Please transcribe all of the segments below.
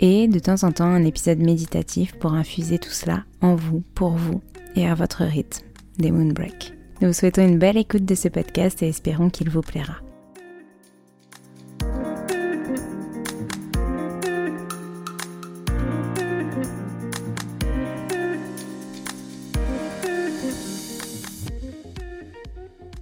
et de temps en temps un épisode méditatif pour infuser tout cela en vous, pour vous et à votre rythme, des Moonbreak. Nous vous souhaitons une belle écoute de ce podcast et espérons qu'il vous plaira.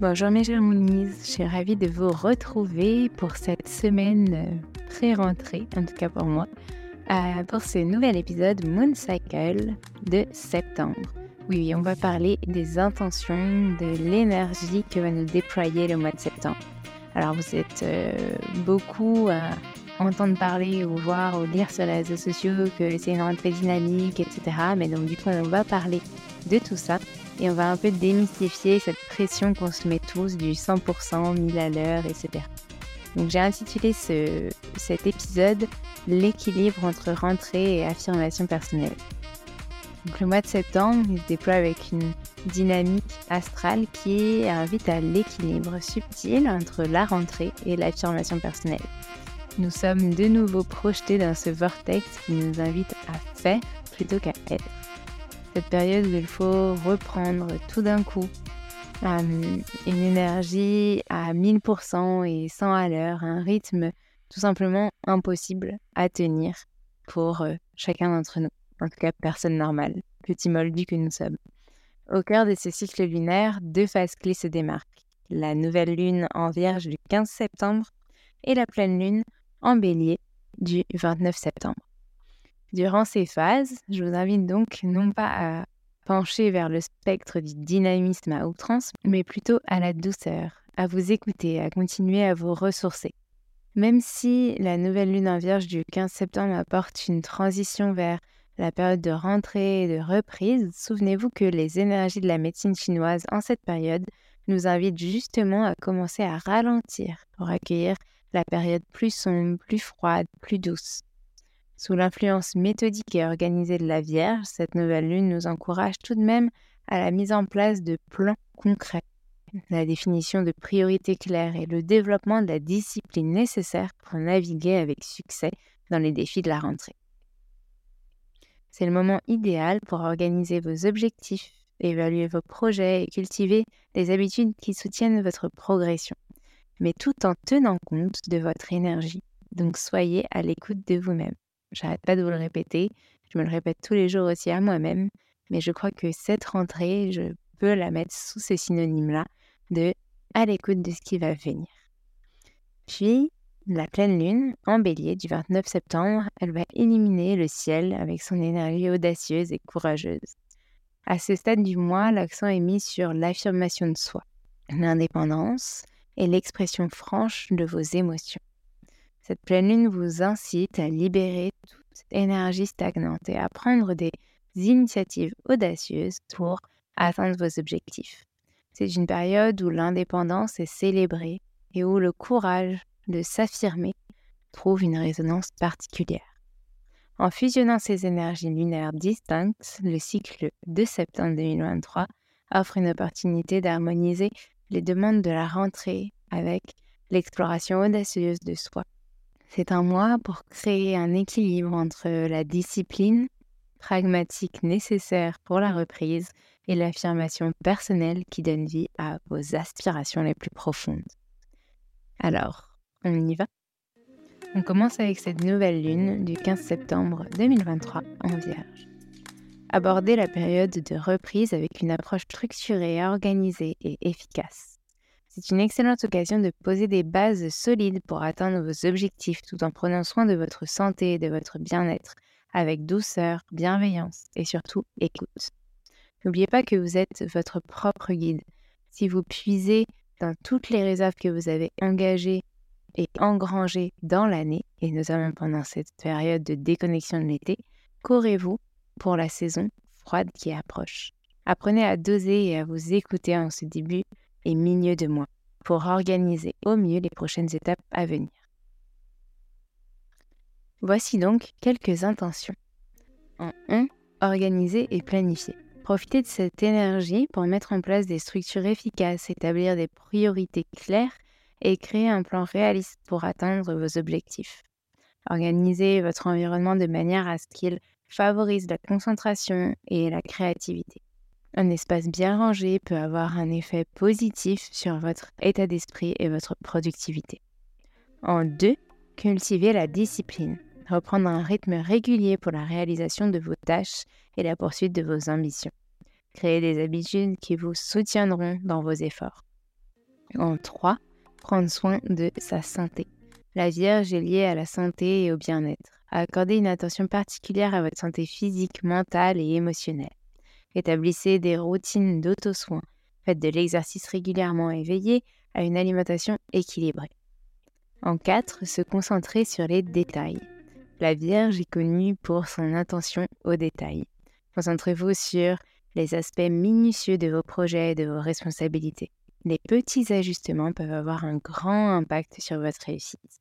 Bonjour mes chers Moonies, je suis ravie de vous retrouver pour cette semaine pré-rentrée, en tout cas pour moi, pour ce nouvel épisode Moon Cycle de septembre. Oui, on va parler des intentions, de l'énergie que va nous déployer le mois de septembre. Alors vous êtes euh, beaucoup à entendre parler ou voir ou lire sur les réseaux sociaux que c'est une rentrée dynamique, etc. Mais donc du coup on va parler de tout ça et on va un peu démystifier cette pression qu'on se met tous du 100%, 1000 à l'heure, etc. Donc j'ai intitulé ce, cet épisode L'équilibre entre rentrée et affirmation personnelle. Donc le mois de septembre, il se déploie avec une dynamique astrale qui invite à l'équilibre subtil entre la rentrée et l'affirmation personnelle. Nous sommes de nouveau projetés dans ce vortex qui nous invite à faire plutôt qu'à être. Cette période où il faut reprendre tout d'un coup une énergie à 1000% et 100 à l'heure, un rythme tout simplement impossible à tenir pour euh, chacun d'entre nous, en tout cas personne normale, petit moldu que nous sommes. Au cœur de ce cycle lunaire, deux phases clés se démarquent. La nouvelle lune en vierge du 15 septembre et la pleine lune en bélier du 29 septembre. Durant ces phases, je vous invite donc non pas à pencher vers le spectre du dynamisme à outrance, mais plutôt à la douceur, à vous écouter, à continuer à vous ressourcer. Même si la nouvelle lune en vierge du 15 septembre apporte une transition vers la période de rentrée et de reprise, souvenez-vous que les énergies de la médecine chinoise en cette période nous invitent justement à commencer à ralentir pour accueillir la période plus sombre, plus froide, plus douce. Sous l'influence méthodique et organisée de la Vierge, cette nouvelle lune nous encourage tout de même à la mise en place de plans concrets, la définition de priorités claires et le développement de la discipline nécessaire pour naviguer avec succès dans les défis de la rentrée. C'est le moment idéal pour organiser vos objectifs, évaluer vos projets et cultiver des habitudes qui soutiennent votre progression, mais tout en tenant compte de votre énergie. Donc soyez à l'écoute de vous-même. J'arrête pas de vous le répéter, je me le répète tous les jours aussi à moi-même, mais je crois que cette rentrée, je peux la mettre sous ce synonyme-là de à l'écoute de ce qui va venir. Puis, la pleine lune, en bélier du 29 septembre, elle va éliminer le ciel avec son énergie audacieuse et courageuse. À ce stade du mois, l'accent est mis sur l'affirmation de soi, l'indépendance et l'expression franche de vos émotions. Cette pleine lune vous incite à libérer toute énergie stagnante et à prendre des initiatives audacieuses pour atteindre vos objectifs. C'est une période où l'indépendance est célébrée et où le courage de s'affirmer trouve une résonance particulière. En fusionnant ces énergies lunaires distinctes, le cycle de septembre 2023 offre une opportunité d'harmoniser les demandes de la rentrée avec l'exploration audacieuse de soi. C'est un mois pour créer un équilibre entre la discipline pragmatique nécessaire pour la reprise et l'affirmation personnelle qui donne vie à vos aspirations les plus profondes. Alors, on y va? On commence avec cette nouvelle lune du 15 septembre 2023 en Vierge. Abordez la période de reprise avec une approche structurée, organisée et efficace. C'est une excellente occasion de poser des bases solides pour atteindre vos objectifs tout en prenant soin de votre santé et de votre bien-être avec douceur, bienveillance et surtout écoute. N'oubliez pas que vous êtes votre propre guide. Si vous puisez dans toutes les réserves que vous avez engagées et engrangé dans l'année, et notamment pendant cette période de déconnexion de l'été, qu'aurez-vous pour la saison froide qui approche Apprenez à doser et à vous écouter en ce début et milieu de mois pour organiser au mieux les prochaines étapes à venir. Voici donc quelques intentions. En 1, organiser et planifier. Profitez de cette énergie pour mettre en place des structures efficaces, établir des priorités claires et créer un plan réaliste pour atteindre vos objectifs. Organisez votre environnement de manière à ce qu'il favorise la concentration et la créativité. Un espace bien rangé peut avoir un effet positif sur votre état d'esprit et votre productivité. En deux, cultivez la discipline. Reprendre un rythme régulier pour la réalisation de vos tâches et la poursuite de vos ambitions. Créez des habitudes qui vous soutiendront dans vos efforts. En 3, prendre soin de sa santé. La Vierge est liée à la santé et au bien-être. Accordez une attention particulière à votre santé physique, mentale et émotionnelle. Établissez des routines d'auto-soin. Faites de l'exercice régulièrement et veillez à une alimentation équilibrée. En 4, se concentrer sur les détails. La Vierge est connue pour son attention aux détails. Concentrez-vous sur les aspects minutieux de vos projets et de vos responsabilités les petits ajustements peuvent avoir un grand impact sur votre réussite.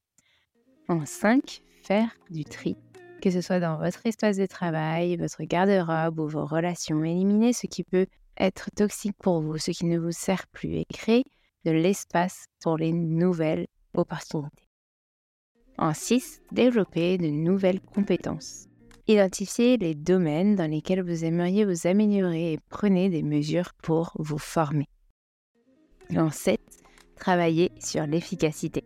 En 5, faire du tri. Que ce soit dans votre espace de travail, votre garde-robe ou vos relations, éliminez ce qui peut être toxique pour vous, ce qui ne vous sert plus et créez de l'espace pour les nouvelles opportunités. En 6, développer de nouvelles compétences. Identifiez les domaines dans lesquels vous aimeriez vous améliorer et prenez des mesures pour vous former. En 7, travailler sur l'efficacité.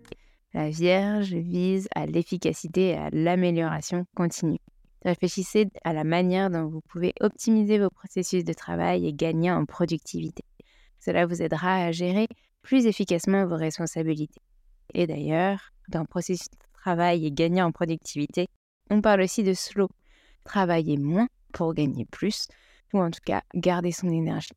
La Vierge vise à l'efficacité et à l'amélioration continue. Réfléchissez à la manière dont vous pouvez optimiser vos processus de travail et gagner en productivité. Cela vous aidera à gérer plus efficacement vos responsabilités. Et d'ailleurs, dans processus travail et gagner en productivité, on parle aussi de slow. Travailler moins pour gagner plus, ou en tout cas garder son énergie.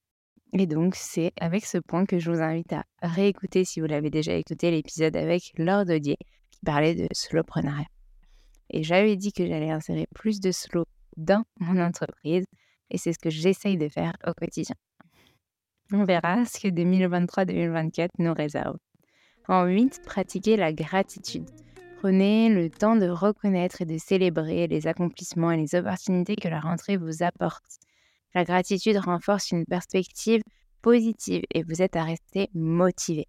Et donc, c'est avec ce point que je vous invite à réécouter, si vous l'avez déjà écouté, l'épisode avec Laure Dodier, qui parlait de slowprenariat. Et j'avais dit que j'allais insérer plus de slow dans mon entreprise et c'est ce que j'essaye de faire au quotidien. On verra ce que 2023-2024 nous réserve. En 8, pratiquez la gratitude. Prenez le temps de reconnaître et de célébrer les accomplissements et les opportunités que la rentrée vous apporte. La gratitude renforce une perspective positive et vous êtes à rester motivé.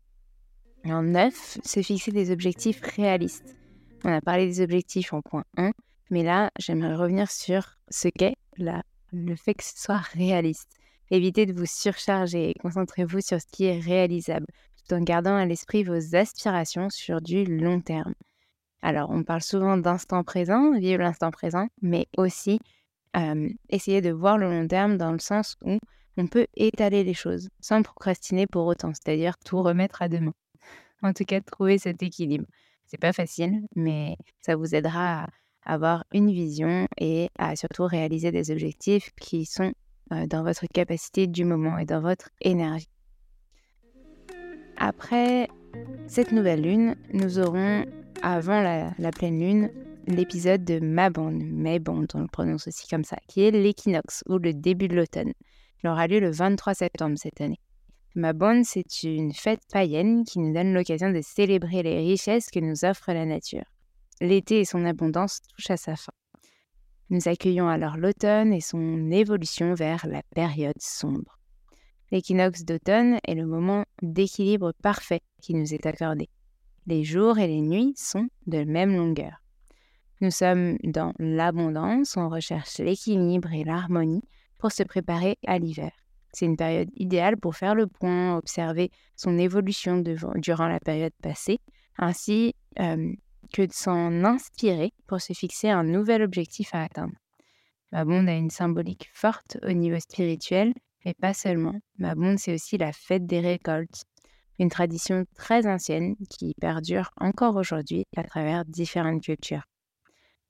En 9, se fixer des objectifs réalistes. On a parlé des objectifs en point 1, mais là, j'aimerais revenir sur ce qu'est le fait que ce soit réaliste. Évitez de vous surcharger et concentrez-vous sur ce qui est réalisable, tout en gardant à l'esprit vos aspirations sur du long terme. Alors, on parle souvent d'instant présent, vivre l'instant présent, mais aussi essayer de voir le long terme dans le sens où on peut étaler les choses sans procrastiner pour autant, c'est-à-dire tout remettre à demain. En tout cas, trouver cet équilibre. C'est pas facile, mais ça vous aidera à avoir une vision et à surtout réaliser des objectifs qui sont dans votre capacité du moment et dans votre énergie. Après cette nouvelle lune, nous aurons, avant la, pleine lune, l'épisode de Mabon, Mabon, on le prononce aussi comme ça, qui est l'équinoxe ou le début de l'automne. Il aura lieu le 23 septembre cette année. Mabon, c'est une fête païenne qui nous donne l'occasion de célébrer les richesses que nous offre la nature. L'été et son abondance touchent à sa fin. Nous accueillons alors l'automne et son évolution vers la période sombre. L'équinoxe d'automne est le moment d'équilibre parfait qui nous est accordé. Les jours et les nuits sont de même longueur. Nous sommes dans l'abondance, on recherche l'équilibre et l'harmonie pour se préparer à l'hiver. C'est une période idéale pour faire le point, observer son évolution durant la période passée, ainsi euh, que de s'en inspirer pour se fixer un nouvel objectif à atteindre. Mabonde a une symbolique forte au niveau spirituel, et pas seulement. Mabonde, c'est aussi la fête des récoltes, une tradition très ancienne qui perdure encore aujourd'hui à travers différentes cultures.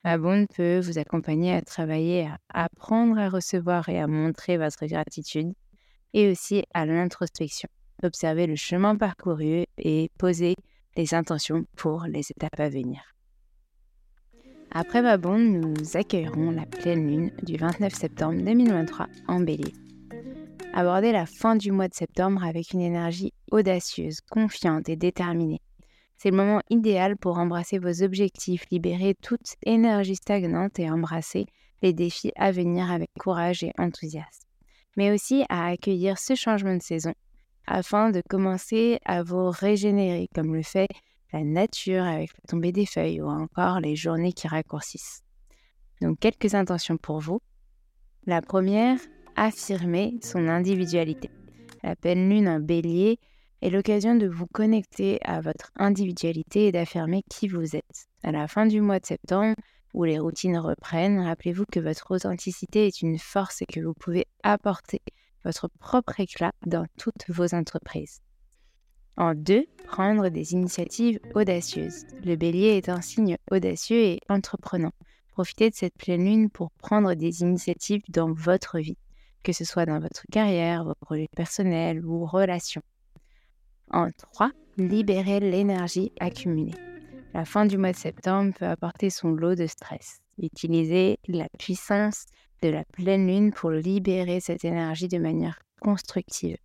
Mabonde peut vous accompagner à travailler à apprendre à recevoir et à montrer votre gratitude, et aussi à l'introspection, observer le chemin parcouru et poser les intentions pour les étapes à venir. Après bande, nous accueillerons la pleine lune du 29 septembre 2023 en bélier. Abordez la fin du mois de septembre avec une énergie audacieuse, confiante et déterminée. C'est le moment idéal pour embrasser vos objectifs, libérer toute énergie stagnante et embrasser les défis à venir avec courage et enthousiasme. Mais aussi à accueillir ce changement de saison afin de commencer à vous régénérer, comme le fait la nature avec la tombée des feuilles ou encore les journées qui raccourcissent. Donc quelques intentions pour vous. La première, affirmer son individualité. La pleine lune en bélier est l'occasion de vous connecter à votre individualité et d'affirmer qui vous êtes. À la fin du mois de septembre, où les routines reprennent, rappelez-vous que votre authenticité est une force et que vous pouvez apporter votre propre éclat dans toutes vos entreprises. En deux, prendre des initiatives audacieuses. Le bélier est un signe audacieux et entreprenant. Profitez de cette pleine lune pour prendre des initiatives dans votre vie, que ce soit dans votre carrière, vos projets personnels ou relations. En trois, libérez l'énergie accumulée. La fin du mois de septembre peut apporter son lot de stress. Utilisez la puissance de la pleine lune pour libérer cette énergie de manière constructive.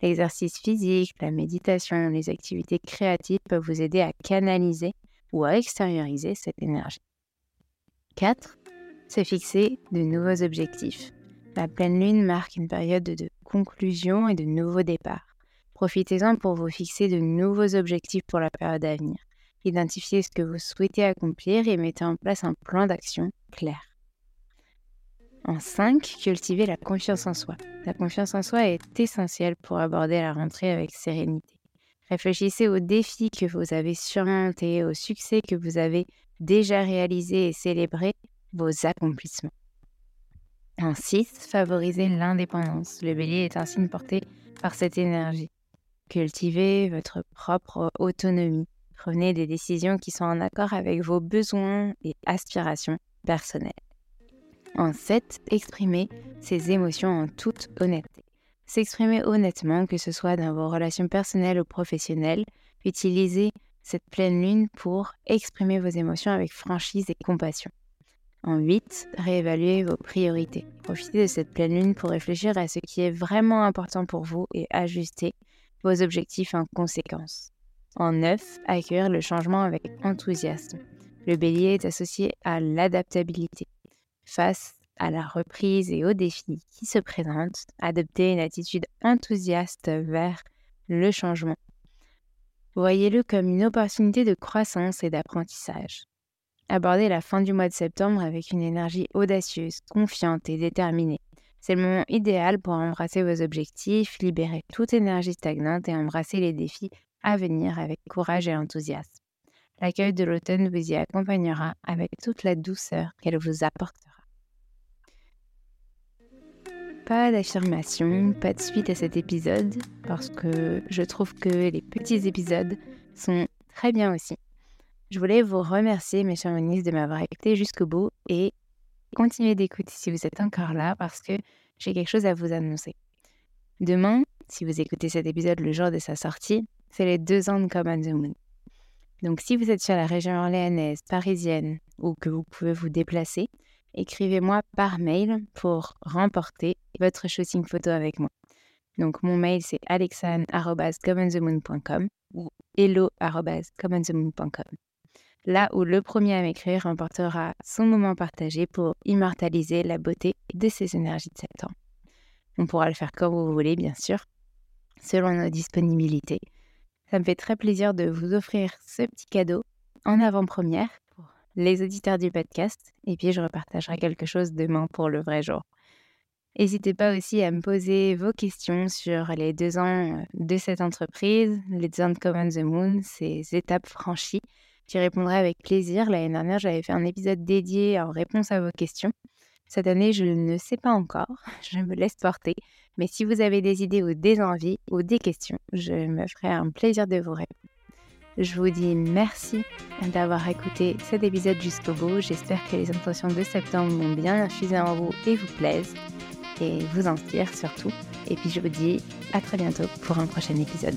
L'exercice physique, la méditation, les activités créatives peuvent vous aider à canaliser ou à extérioriser cette énergie. 4. Se fixer de nouveaux objectifs. La pleine lune marque une période de conclusion et de nouveaux départs. Profitez-en pour vous fixer de nouveaux objectifs pour la période à venir. Identifiez ce que vous souhaitez accomplir et mettez en place un plan d'action clair. En 5, cultiver la confiance en soi. La confiance en soi est essentielle pour aborder la rentrée avec sérénité. Réfléchissez aux défis que vous avez surmontés, aux succès que vous avez déjà réalisés et célébrez vos accomplissements. En 6, favorisez l'indépendance. Le bélier est un signe porté par cette énergie. Cultivez votre propre autonomie. Prenez des décisions qui sont en accord avec vos besoins et aspirations personnelles. En 7, exprimer ses émotions en toute honnêteté. S'exprimer honnêtement, que ce soit dans vos relations personnelles ou professionnelles, utilisez cette pleine lune pour exprimer vos émotions avec franchise et compassion. En 8, réévaluez vos priorités. Profitez de cette pleine lune pour réfléchir à ce qui est vraiment important pour vous et ajuster vos objectifs en conséquence. En 9, accueillir le changement avec enthousiasme. Le bélier est associé à l'adaptabilité. Face à la reprise et aux défis qui se présentent, adoptez une attitude enthousiaste vers le changement. Voyez-le comme une opportunité de croissance et d'apprentissage. Abordez la fin du mois de septembre avec une énergie audacieuse, confiante et déterminée. C'est le moment idéal pour embrasser vos objectifs, libérer toute énergie stagnante et embrasser les défis à venir avec courage et enthousiasme. L'accueil de l'automne vous y accompagnera avec toute la douceur qu'elle vous apportera. Pas d'affirmation, pas de suite à cet épisode, parce que je trouve que les petits épisodes sont très bien aussi. Je voulais vous remercier, mes chers de m'avoir écouté jusqu'au bout et continuer d'écouter si vous êtes encore là, parce que j'ai quelque chose à vous annoncer. Demain, si vous écoutez cet épisode le jour de sa sortie, c'est les deux ans de Come the Moon. Donc si vous êtes sur la région orléanaise, parisienne ou que vous pouvez vous déplacer, écrivez-moi par mail pour remporter votre shooting photo avec moi. Donc mon mail c'est alexan.commonthemoon.com ou hello.commonthemoon.com. Là où le premier à m'écrire remportera son moment partagé pour immortaliser la beauté de ces énergies de septembre. On pourra le faire comme vous voulez, bien sûr, selon nos disponibilités. Ça me fait très plaisir de vous offrir ce petit cadeau en avant-première pour les auditeurs du podcast. Et puis, je repartagerai quelque chose demain pour le vrai jour. N'hésitez pas aussi à me poser vos questions sur les deux ans euh, de cette entreprise, les deux ans de Common the Moon, ces étapes franchies. J'y répondrai avec plaisir. L'année dernière, j'avais fait un épisode dédié en réponse à vos questions. Cette année, je ne sais pas encore, je me laisse porter. Mais si vous avez des idées ou des envies ou des questions, je me ferai un plaisir de vous répondre. Je vous dis merci d'avoir écouté cet épisode jusqu'au bout. J'espère que les intentions de septembre vont bien infuser en vous et vous plaisent et vous inspirent surtout. Et puis je vous dis à très bientôt pour un prochain épisode.